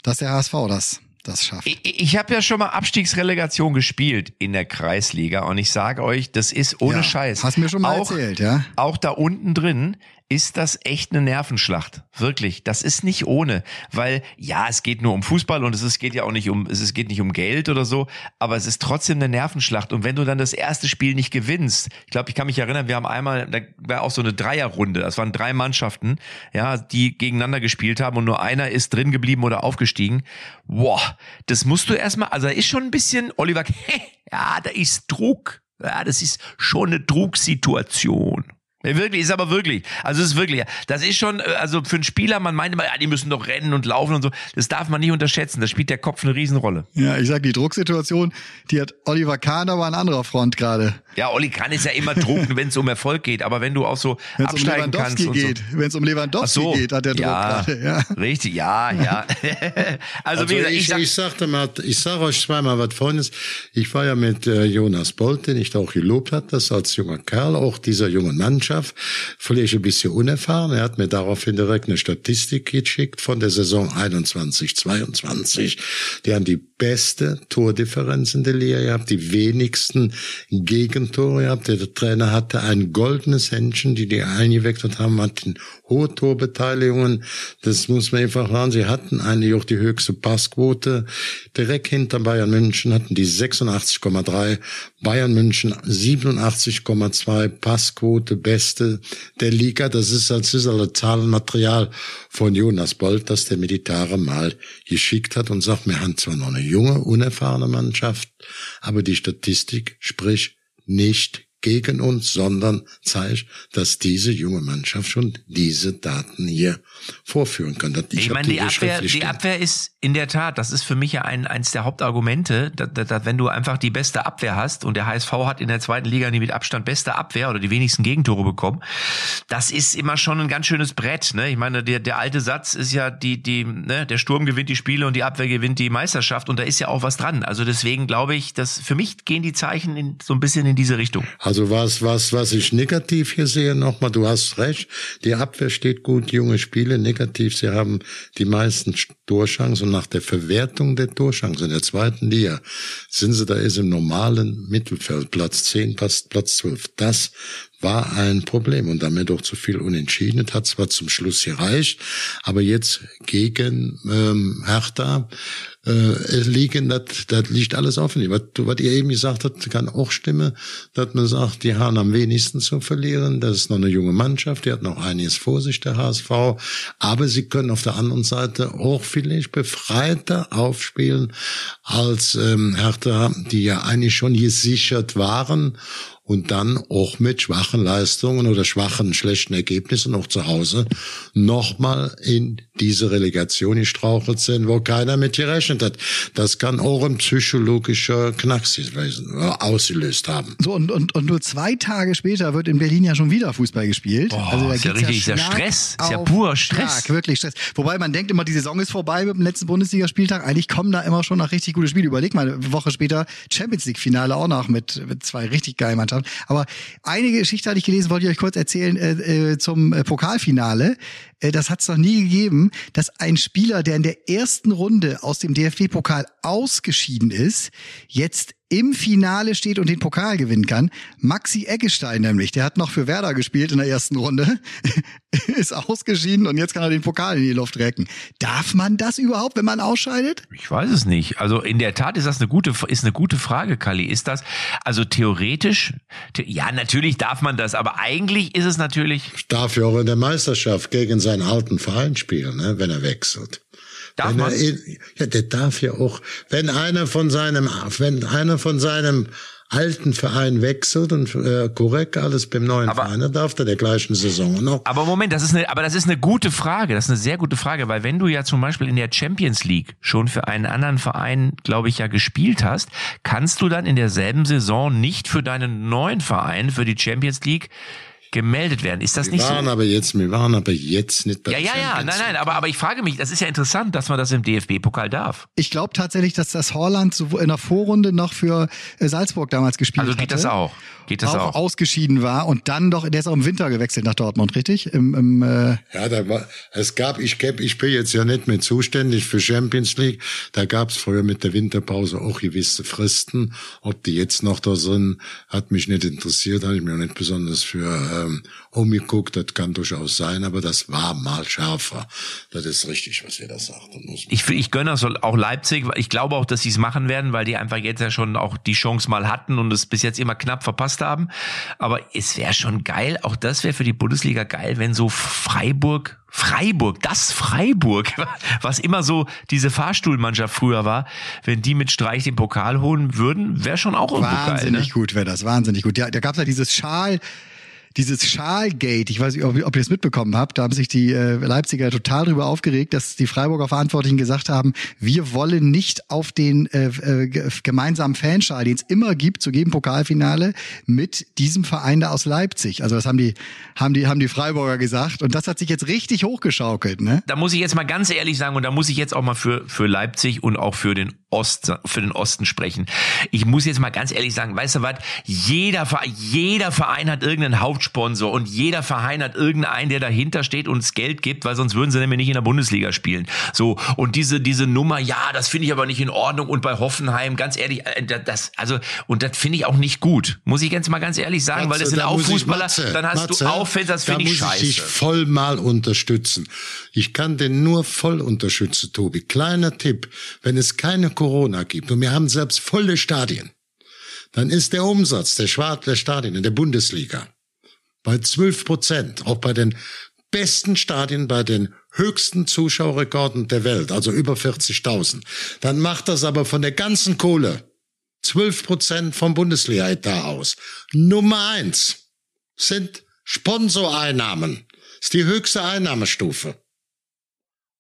dass der HSV das das schafft. Ich, ich habe ja schon mal Abstiegsrelegation gespielt in der Kreisliga und ich sage euch, das ist ohne ja, Scheiß. Hast mir schon mal auch, erzählt, ja? Auch da unten drin ist das echt eine Nervenschlacht. Wirklich. Das ist nicht ohne. Weil, ja, es geht nur um Fußball und es ist, geht ja auch nicht um, es geht nicht um Geld oder so, aber es ist trotzdem eine Nervenschlacht. Und wenn du dann das erste Spiel nicht gewinnst, ich glaube, ich kann mich erinnern, wir haben einmal, da war auch so eine Dreierrunde. Das waren drei Mannschaften, ja, die gegeneinander gespielt haben und nur einer ist drin geblieben oder aufgestiegen. Boah, das musst du erstmal, also da ist schon ein bisschen, Oliver, ja, da ist Druck. Ja, das ist schon eine Drucksituation. Wirklich, ist aber wirklich. Also es ist wirklich, das ist schon, äh, also für einen Spieler, man meint immer, ja, die müssen doch rennen und laufen und so. Das darf man nicht unterschätzen. Da spielt der Kopf eine Riesenrolle. Ja, ich sag, die Drucksituation, die hat Oliver Kahn aber an anderer Front gerade. Ja, Olli Kahn ist ja immer Druck, wenn es um Erfolg geht. Aber wenn du auch so wenn's absteigen um kannst. Und geht. So. Wenn es um Lewandowski so. geht, hat der Druck ja, gerade. Ja. Richtig, ja, ja. also, also, wie gesagt, ich, ich, sag, ich sagte mal, ich sage euch zweimal was Freundes. Ich war ja mit äh, Jonas Bolt, den ich da auch gelobt hat, das als junger Kerl, auch dieser jungen Mannschaft vielleicht ein bisschen unerfahren. Er hat mir daraufhin direkt eine Statistik geschickt von der Saison 21, 22. Die haben die beste Tordifferenz in der Liga gehabt, die wenigsten Gegentore gehabt. Der Trainer hatte ein goldenes Händchen, die die eingewechselt haben, hatten hohe Torbeteiligungen. Das muss man einfach sagen. Sie hatten eigentlich auch die höchste Passquote. Direkt hinter Bayern München hatten die 86,3. Bayern München 87,2 Passquote, beste der Liga. Das ist als ist alle Zahlenmaterial von Jonas Bolt, das der Militare mal geschickt hat und sagt, wir haben zwar noch eine junge, unerfahrene Mannschaft, aber die Statistik spricht nicht gegen uns, sondern zeigt, dass diese junge Mannschaft schon diese Daten hier vorführen kann. Ich, ich meine, die Abwehr, die Abwehr ist in der Tat, das ist für mich ja ein, eins der Hauptargumente, dass, dass, wenn du einfach die beste Abwehr hast und der HSV hat in der zweiten Liga die mit Abstand beste Abwehr oder die wenigsten Gegentore bekommen, das ist immer schon ein ganz schönes Brett. Ne? Ich meine, der, der alte Satz ist ja, die, die, ne, der Sturm gewinnt die Spiele und die Abwehr gewinnt die Meisterschaft und da ist ja auch was dran. Also deswegen glaube ich, dass für mich gehen die Zeichen in, so ein bisschen in diese Richtung. Also was, was, was ich negativ hier sehe, nochmal, du hast recht, die Abwehr steht gut, junge Spiele, negativ, sie haben die meisten Torchancen und nach der Verwertung der Torchancen in der zweiten Liga sind sie da ist im normalen Mittelfeld, Platz 10, Platz, Platz 12. Das war ein Problem und damit auch zu viel Unentschieden. Hat zwar zum Schluss gereicht, aber jetzt gegen ähm, Hertha äh, liegen, das, das liegt alles offen. Was, was ihr eben gesagt habt, kann auch stimmen, dass man sagt, die haben am wenigsten zu verlieren. Das ist noch eine junge Mannschaft, die hat noch einiges vor sich, der HSV. Aber sie können auf der anderen Seite auch vielleicht befreiter aufspielen als ähm, Hertha, die ja eigentlich schon gesichert waren und dann auch mit schwachen Leistungen oder schwachen, schlechten Ergebnissen auch zu Hause nochmal in diese Relegation gestrauchelt sind, wo keiner mit gerechnet hat. Das kann auch ein psychologischer Knacks ausgelöst haben. So, und, und, und nur zwei Tage später wird in Berlin ja schon wieder Fußball gespielt. Boah, also da ist ja richtig, ja ist ja Stress, ist ja pur Stress. Schlag, wirklich Stress. Wobei man denkt immer, die Saison ist vorbei mit dem letzten Bundesligaspieltag. Eigentlich kommen da immer schon noch richtig gute Spiele. Überleg mal, eine Woche später Champions League Finale auch noch mit, mit zwei richtig geilen Mannschaften haben. Aber eine Geschichte hatte ich gelesen, wollte ich euch kurz erzählen äh, äh, zum äh, Pokalfinale. Äh, das hat es noch nie gegeben, dass ein Spieler, der in der ersten Runde aus dem DFB-Pokal ausgeschieden ist, jetzt im Finale steht und den Pokal gewinnen kann. Maxi Eggestein nämlich, der hat noch für Werder gespielt in der ersten Runde, ist ausgeschieden und jetzt kann er den Pokal in die Luft recken. Darf man das überhaupt, wenn man ausscheidet? Ich weiß es nicht. Also in der Tat ist das eine gute, ist eine gute Frage, Kali. Ist das, also theoretisch, ja, natürlich darf man das, aber eigentlich ist es natürlich. Ich darf ja auch in der Meisterschaft gegen seinen alten Verein spielen, ne, wenn er wechselt. Darf man? ja, der darf ja auch, wenn einer von seinem, wenn einer von seinem alten Verein wechselt und äh, korrekt alles beim neuen aber, Verein, dann darf der der gleichen Saison noch. Aber Moment, das ist eine, aber das ist eine gute Frage. Das ist eine sehr gute Frage, weil wenn du ja zum Beispiel in der Champions League schon für einen anderen Verein, glaube ich, ja gespielt hast, kannst du dann in derselben Saison nicht für deinen neuen Verein für die Champions League gemeldet werden. Ist das wir nicht waren so? Aber jetzt, wir waren aber jetzt nicht bei Ja, ja, ja, nein, nein, aber, aber ich frage mich, das ist ja interessant, dass man das im DFB-Pokal darf. Ich glaube tatsächlich, dass das Holland in der Vorrunde noch für äh, Salzburg damals gespielt hat. Also geht hatte, das auch. Geht das auch, auch ausgeschieden war und dann doch, der ist auch im Winter gewechselt nach Dortmund, richtig? Im, im, äh ja, da war, es gab, ich, ich bin jetzt ja nicht mehr zuständig für Champions League. Da gab es früher mit der Winterpause auch gewisse Fristen. Ob die jetzt noch da sind, hat mich nicht interessiert, habe ich mir auch nicht besonders für ähm, umgeguckt, das kann durchaus sein, aber das war mal schärfer. Das ist richtig, was ihr da sagt. Ich, ich gönne das auch Leipzig. Ich glaube auch, dass sie es machen werden, weil die einfach jetzt ja schon auch die Chance mal hatten und es bis jetzt immer knapp verpasst haben. Aber es wäre schon geil, auch das wäre für die Bundesliga geil, wenn so Freiburg Freiburg, das Freiburg, was immer so diese Fahrstuhlmannschaft früher war, wenn die mit Streich den Pokal holen würden, wäre schon auch irgendwo geil. Wahnsinnig ne? gut wäre das, wahnsinnig gut. Ja, da gab es ja dieses Schal, dieses Schalgate, ich weiß nicht, ob, ob ihr es mitbekommen habt, da haben sich die äh, Leipziger total darüber aufgeregt, dass die Freiburger Verantwortlichen gesagt haben, wir wollen nicht auf den äh, äh, gemeinsamen Fanschal, den es immer gibt, zu jedem Pokalfinale, mit diesem Verein da aus Leipzig. Also das haben die, haben die, haben die Freiburger gesagt und das hat sich jetzt richtig hochgeschaukelt. Ne? Da muss ich jetzt mal ganz ehrlich sagen und da muss ich jetzt auch mal für, für Leipzig und auch für den Osten, für den Osten sprechen. Ich muss jetzt mal ganz ehrlich sagen, weißt du was, jeder, jeder Verein hat irgendeinen Haupt Hauptsponsor und jeder Verein hat irgendeinen, der dahinter steht und das Geld gibt, weil sonst würden sie nämlich nicht in der Bundesliga spielen. So und diese diese Nummer, ja, das finde ich aber nicht in Ordnung und bei Hoffenheim, ganz ehrlich, äh, das also und das finde ich auch nicht gut. Muss ich jetzt mal ganz ehrlich sagen, Matze, weil das sind auch Fußballer, Matze, dann hast Matze, du Auffällt, das finde ich scheiße. Da muss ich dich voll mal unterstützen. Ich kann den nur voll unterstützen, Tobi. Kleiner Tipp, wenn es keine Corona gibt und wir haben selbst volle Stadien, dann ist der Umsatz der Schwarz Stadien in der Bundesliga bei 12 Prozent, auch bei den besten Stadien, bei den höchsten Zuschauerrekorden der Welt, also über 40.000. Dann macht das aber von der ganzen Kohle 12 Prozent vom Bundesliga-Etat aus. Nummer eins sind Sponsoreinnahmen. Das ist die höchste Einnahmestufe.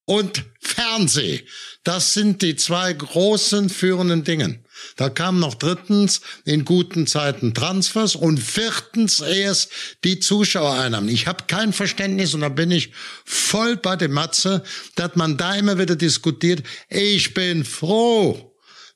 Und Fernseh. Das sind die zwei großen führenden Dingen. Da kam noch drittens in guten Zeiten Transfers und viertens erst die Zuschauereinnahmen. Ich habe kein Verständnis und da bin ich voll bei dem Matze, dass man da immer wieder diskutiert. Ich bin froh,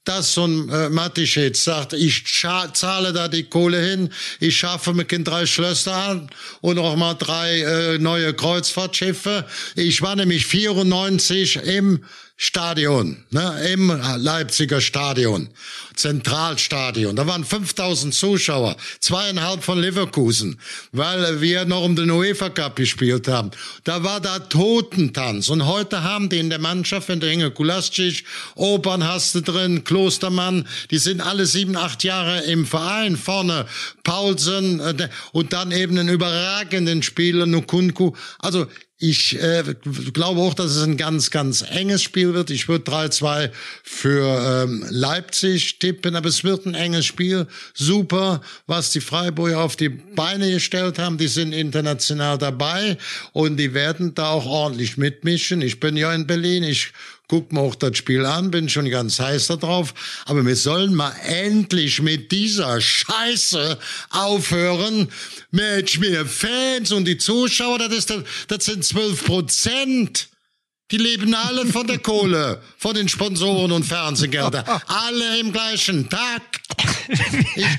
dass so ein äh, Matischitz sagt, ich zahle da die Kohle hin, ich schaffe mit den drei Schlösser an und auch mal drei äh, neue Kreuzfahrtschiffe. Ich war nämlich 94 im Stadion, ne, im Leipziger Stadion, Zentralstadion. Da waren 5000 Zuschauer, zweieinhalb von Leverkusen, weil wir noch um den UEFA Cup gespielt haben. Da war da Totentanz. Und heute haben die in der Mannschaft, wenn der Inge Kulascic, Opern hast du drin, Klostermann, die sind alle sieben, acht Jahre im Verein vorne. Paulsen äh, und dann eben einen überragenden Spieler, Nukunku. Also ich äh, glaube auch, dass es ein ganz, ganz enges Spiel wird. Ich würde 3-2 für ähm, Leipzig tippen, aber es wird ein enges Spiel. Super, was die Freiburger auf die Beine gestellt haben. Die sind international dabei und die werden da auch ordentlich mitmischen. Ich bin ja in Berlin. Ich guck mir auch das Spiel an, bin schon ganz heiß da drauf. Aber wir sollen mal endlich mit dieser Scheiße aufhören. Mensch, mir Fans und die Zuschauer, das, ist, das sind zwölf Prozent. Die leben alle von der Kohle, von den Sponsoren und Fernsehgelder. Alle im gleichen Tag.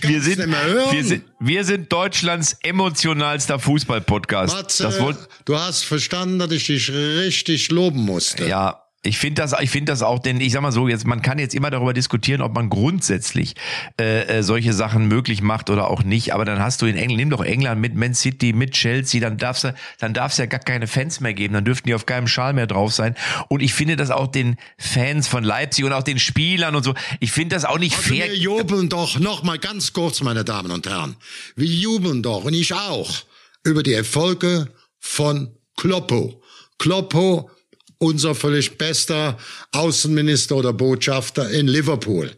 Wir sind, wir, sind, wir sind Deutschlands emotionalster Fußball-Podcast. Matze, du hast verstanden, dass ich dich richtig loben musste. Ja, ich finde das, ich finde das auch, denn ich sag mal so, jetzt man kann jetzt immer darüber diskutieren, ob man grundsätzlich äh, äh, solche Sachen möglich macht oder auch nicht. Aber dann hast du in England, nimm doch England mit Man City, mit Chelsea, dann darf's, dann darf's ja gar keine Fans mehr geben, dann dürften die auf keinem Schal mehr drauf sein. Und ich finde das auch den Fans von Leipzig und auch den Spielern und so. Ich finde das auch nicht also fair. Wir jubeln doch noch mal ganz kurz, meine Damen und Herren. Wir jubeln doch und ich auch über die Erfolge von Kloppo. Kloppo unser völlig bester Außenminister oder Botschafter in Liverpool.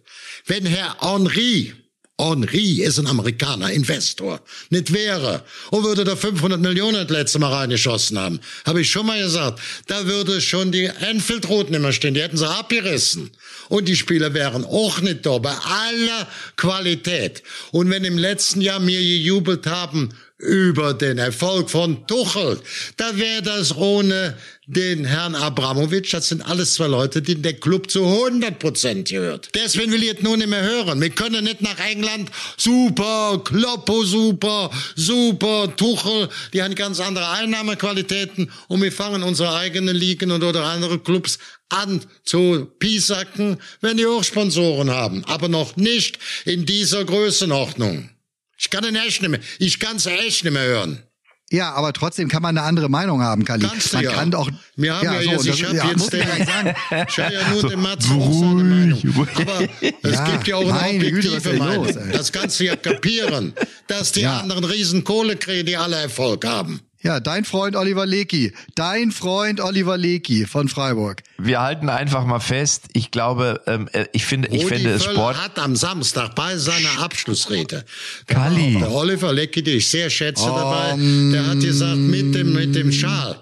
Wenn Herr Henri Henri ist ein Amerikaner, Investor, nicht wäre und würde da 500 Millionen das letzte Mal reingeschossen haben, habe ich schon mal gesagt, da würde schon die Enfield-Routen immer stehen, die hätten sie abgerissen. Und die Spieler wären auch nicht da, bei aller Qualität. Und wenn im letzten Jahr mir gejubelt haben über den Erfolg von Tuchel. Da wäre das ohne den Herrn Abramowitsch, das sind alles zwei Leute, die der Club zu 100 Prozent gehört. Deswegen will ich jetzt nur nicht mehr hören. Wir können nicht nach England, super, Kloppo super, super, Tuchel, die haben ganz andere Einnahmequalitäten und wir fangen unsere eigenen Ligen und oder andere Clubs an zu piesacken, wenn die auch Sponsoren haben, aber noch nicht in dieser Größenordnung. Ich kann den echt nicht mehr, ich kann es echt nicht mehr hören. Ja, aber trotzdem kann man eine andere Meinung haben, Kali. Kannst man du ja. kann doch. Wir haben ja, ja jetzt, so, ich habe ja, jetzt den, ich habe ja nur den Mats auch seine Meinung. Aber es Ja, gibt ja auch eine Güte, objektive denn Meinung. los, das kannst du ja kapieren, dass die anderen Riesenkohle kriegen, die alle Erfolg haben. Ja, dein Freund Oliver Lecky. Dein Freund Oliver Lecky von Freiburg. Wir halten einfach mal fest. Ich glaube, ähm, äh, ich finde, ich Rudi finde es Sport. hat am Samstag bei seiner Abschlussrede Kalli. der Oliver Leckie, den ich sehr schätze dabei, der hat gesagt, mit dem, mit dem Schal.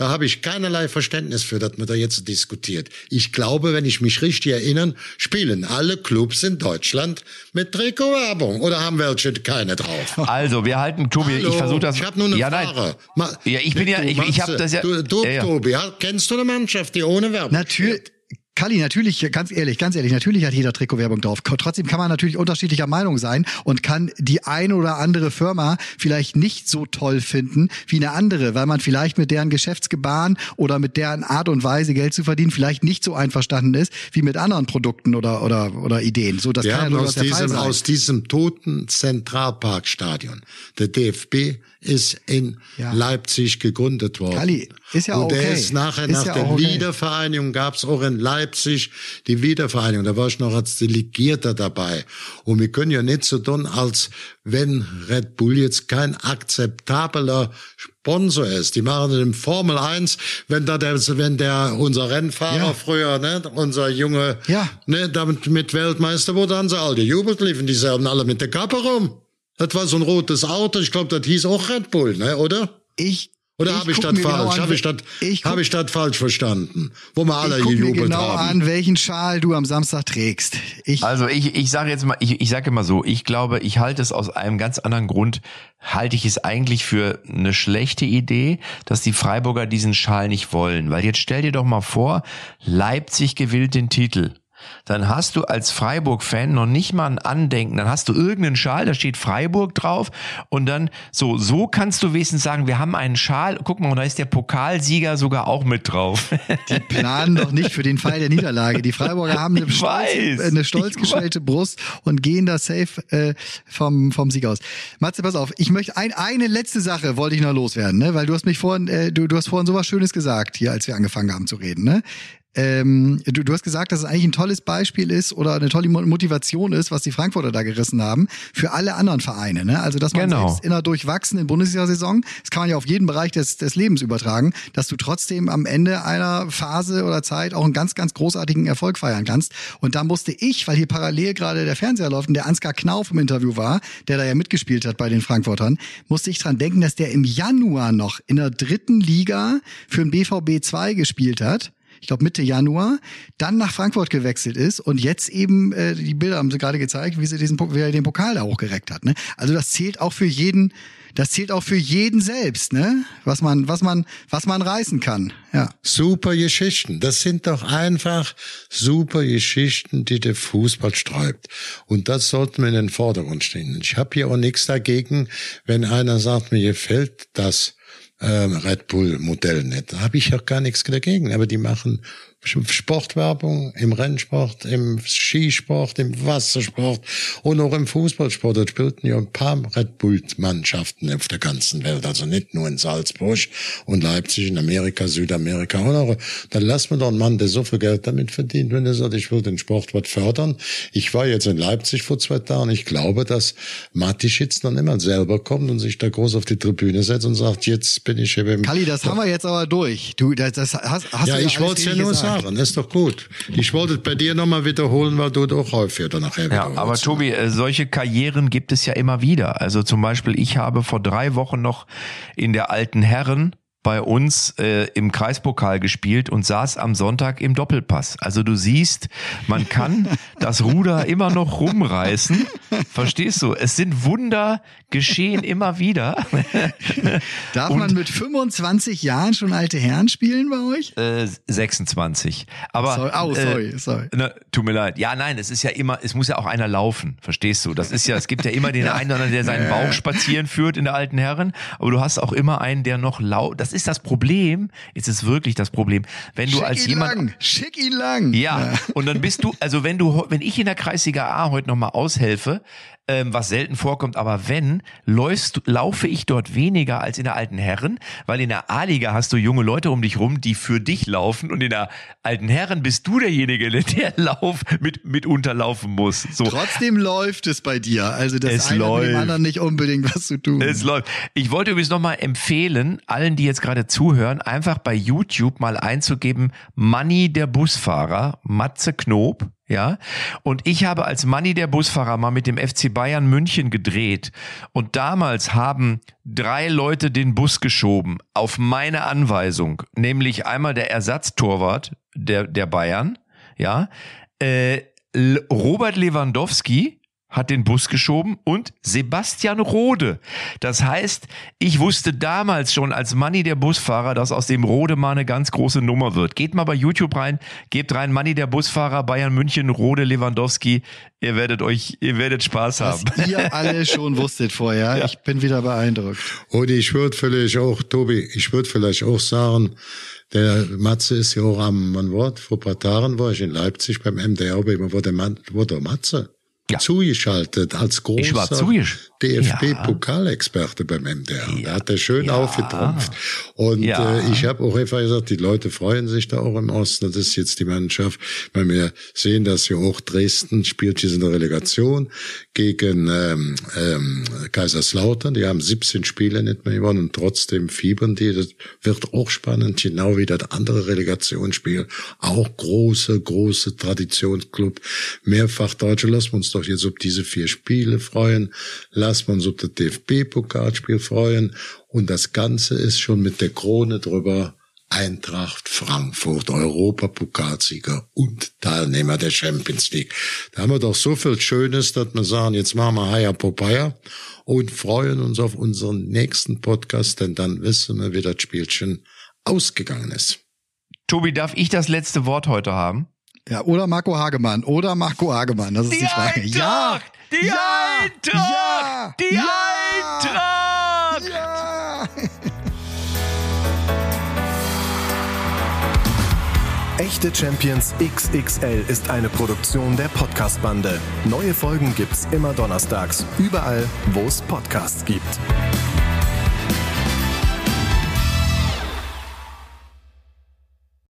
Da habe ich keinerlei Verständnis für, dass man da jetzt diskutiert. Ich glaube, wenn ich mich richtig erinnere, spielen alle Clubs in Deutschland mit Trikotwerbung oder haben welche keine drauf. Also, wir halten, Tobi, Hallo, ich versuche das. Ich habe nur eine ja, nein. Frage. Ma- Ja, ich bin ja- ich- ich hab Matze, das ja- Du, du Ja, ja. Tobi, kennst du eine Mannschaft, die ohne Werbung Natürlich. Kalli, natürlich, ganz ehrlich, ganz ehrlich, natürlich hat jeder Trikotwerbung drauf. Trotzdem kann man natürlich unterschiedlicher Meinung sein und kann die eine oder andere Firma vielleicht nicht so toll finden wie eine andere, weil man vielleicht mit deren Geschäftsgebaren oder mit deren Art und Weise Geld zu verdienen vielleicht nicht so einverstanden ist wie mit anderen Produkten oder oder oder Ideen. So, das Wir kann ja aus der Fall diesem, sein. aus diesem toten Zentralparkstadion. Der DFB ist in Ja. Leipzig gegründet worden. Kalli, ist ja Und okay. der ist nachher, Ist nach ja der okay. Wiedervereinigung gab's auch in Leipzig Leipzig die Wiedervereinigung. Da war ich noch als Delegierter dabei. Und wir können ja nicht so tun, als wenn Red Bull jetzt kein akzeptabler Sponsor ist. Die machen im Formel 1, wenn da der, wenn der, unser Rennfahrer Ja. früher, ne, unser Junge, Ja. ne, damit mit Weltmeister wurde, haben sie alle gejubelt, liefen die selben alle mit der Kappe rum. Das war so ein rotes Auto, ich glaube, das hieß auch Red Bull, ne, oder? Ich Oder ich habe ich guck das mir genau falsch? an, habe ich das, ich ich das falsch verstanden? Wo wir alle ich guck mir gejubelt genau haben. an, welchen Schal du am Samstag trägst. Ich, Also ich, ich sage jetzt mal, ich, ich sage immer so, ich glaube, ich halte es aus einem ganz anderen Grund, halte ich es eigentlich für eine schlechte Idee, dass die Freiburger diesen Schal nicht wollen. Weil jetzt stell dir doch mal vor, Leipzig gewinnt den Titel. Dann hast du als Freiburg-Fan noch nicht mal ein Andenken. Dann hast du irgendeinen Schal, da steht Freiburg drauf. Und dann, so, so kannst du wenigstens sagen, wir haben einen Schal. Guck mal, und da ist der Pokalsieger sogar auch mit drauf. die planen doch nicht für den Fall der Niederlage. Die Freiburger haben eine, stolz, weiß. eine stolz gestellte Brust und gehen da safe äh, vom, vom Sieg aus. Matze, pass auf, ich möchte ein, eine letzte Sache wollte ich noch loswerden, ne? weil du hast mich vorhin, äh, du, du hast vorhin sowas Schönes gesagt, hier, als wir angefangen haben zu reden. Ne? Ähm, du, du hast gesagt, dass es eigentlich ein tolles Beispiel ist oder eine tolle Mo- Motivation ist, was die Frankfurter da gerissen haben, für alle anderen Vereine. Ne? Also, dass man Genau. selbst in einer durchwachsenen Bundesliga-Saison, das kann man ja auf jeden Bereich des, des Lebens übertragen, dass du trotzdem am Ende einer Phase oder Zeit auch einen ganz, ganz großartigen Erfolg feiern kannst. Und da musste ich, weil hier parallel gerade der Fernseher läuft und der Ansgar Knauf im Interview war, der da ja mitgespielt hat bei den Frankfurtern, musste ich dran denken, dass der im Januar noch in der dritten Liga für den BVB 2 gespielt hat ich glaube Mitte Januar, dann nach Frankfurt gewechselt ist und jetzt eben, äh, die Bilder haben sie gerade gezeigt, wie sie diesen wie er den Pokal da hochgereckt hat. Ne? Also das zählt auch für jeden, das zählt auch für jeden selbst, ne? Was man, was man, was man reißen kann. Ja. Super Geschichten. Das sind doch einfach super Geschichten, die der Fußball sträubt. Und das sollten wir in den Vordergrund stehen. Ich habe hier auch nichts dagegen, wenn einer sagt, mir gefällt das ähm, Red Bull Modell nicht. Da habe ich auch gar nichts dagegen. Aber die machen Sportwerbung im Rennsport, im Skisport, im Wassersport und auch im Fußballsport. Da spielten ja ein paar Red Bull-Mannschaften auf der ganzen Welt, also nicht nur in Salzburg und Leipzig, in Amerika, Südamerika auch noch. Dann lass mir doch einen Mann, der so viel Geld damit verdient, wenn er sagt, ich will den Sport was fördern. Ich war jetzt in Leipzig vor zwei Tagen. Ich glaube, dass Matischitz dann immer selber kommt und sich da groß auf die Tribüne setzt und sagt, jetzt bin ich eben Kalli, das haben wir jetzt aber durch. Du, das, das hast, hast ja, du ich alles wollte es ja richtig nur gesagt. sagen, ist doch gut. Ich wollte es bei dir nochmal wiederholen, weil du doch häufiger nachher Ja, aber Tobi, äh, solche Karrieren gibt es ja immer wieder. Also zum Beispiel, ich habe vor drei Wochen noch in der alten Herren bei uns äh, im Kreispokal gespielt und saß am Sonntag im Doppelpass. Also du siehst, man kann das Ruder immer noch rumreißen. Verstehst du? Es sind Wunder geschehen immer wieder. Darf Und- man mit 25 Jahren schon alte Herren spielen bei euch? Äh, 26. Aber Sorry, oh, äh, sorry, sorry. Na, tut mir leid. Ja, nein, es ist ja immer, es muss ja auch einer laufen, verstehst du? Das ist ja, es gibt ja immer den einen oder anderen, der seinen Bauch spazieren führt in der alten Herren, aber du hast auch immer einen, der noch laut. Das ist das Problem. Es ist wirklich das Problem, wenn du Schick als ihn jemand lang, schick ihn lang. ja, und dann bist du, also wenn du, wenn ich in der Kreisliga A heute nochmal aushelfe, ähm, was selten vorkommt, aber wenn, läufst, laufe ich dort weniger als in der alten Herren, weil in der A-Liga hast du junge Leute um dich rum, die für dich laufen und in der alten Herren bist du derjenige, der Lauf mit, mitunter laufen muss. So. Trotzdem läuft es bei dir. Also das Es eine hat mit dem läuft. anderen nicht unbedingt was zu tun. Es läuft. Ich wollte übrigens nochmal empfehlen, allen, die jetzt gerade zuhören, einfach bei YouTube mal einzugeben, Money der Busfahrer, Matze Knob, ja. Und ich habe als Money der Busfahrer mal mit dem FC Bayern München gedreht. Und damals haben drei Leute den Bus geschoben, auf meine Anweisung. Nämlich einmal der Ersatztorwart der, der Bayern, ja. Äh, Robert Lewandowski, hat den Bus geschoben und Sebastian Rode. Das heißt, ich wusste damals schon als Manni der Busfahrer, dass aus dem Rode mal eine ganz große Nummer wird. Geht mal bei YouTube rein, gebt rein Manni der Busfahrer, Bayern München, Rode Lewandowski. Ihr werdet euch, ihr werdet Spaß was haben. ihr alle schon wusstet vorher. Ich bin wieder beeindruckt. Und ich würde vielleicht auch, Tobi, ich würde vielleicht auch sagen, der Matze ist ja auch am, man Wort, vor ein paar Tagen war ich in Leipzig beim MDR, aber immer der Matze. Ja. zugeschaltet als großer DFB-Pokalexperte beim MDR. Da hat er schön Ja. aufgetrumpft. Und Ja. äh, ich habe auch einfach gesagt, die Leute freuen sich da auch im Osten. Das ist jetzt die Mannschaft, weil wir sehen, dass hier auch Dresden spielt hier in der Relegation gegen ähm, ähm, Kaiserslautern. Die haben 17 Spiele nicht mehr gewonnen und trotzdem fiebern die. Das wird auch spannend, genau wie das andere Relegationsspiel. Auch große, große Traditionsclub. Mehrfach Deutsche. Lassen wir uns doch jetzt auf diese vier Spiele freuen. Lassen wir uns auf das DFB-Pokalspiel freuen. Und das Ganze ist schon mit der Krone drüber. Eintracht Frankfurt, Europapokalsieger und Teilnehmer der Champions League. Da haben wir doch so viel Schönes, dass wir sagen, jetzt machen wir Haya Popeye und freuen uns auf unseren nächsten Podcast, denn dann wissen wir, wie das Spielchen ausgegangen ist. Tobi, darf ich das letzte Wort heute haben? Ja, oder Marco Hagemann. Oder Marco Hagemann. Das ist die, Frage. Ja! Die Ja! Eintracht! Ja! Die Ja! Eintracht! Ja! Echte Champions XXL ist eine Produktion der Podcast-Bande. Neue Folgen gibt's immer donnerstags, überall, wo es Podcasts gibt.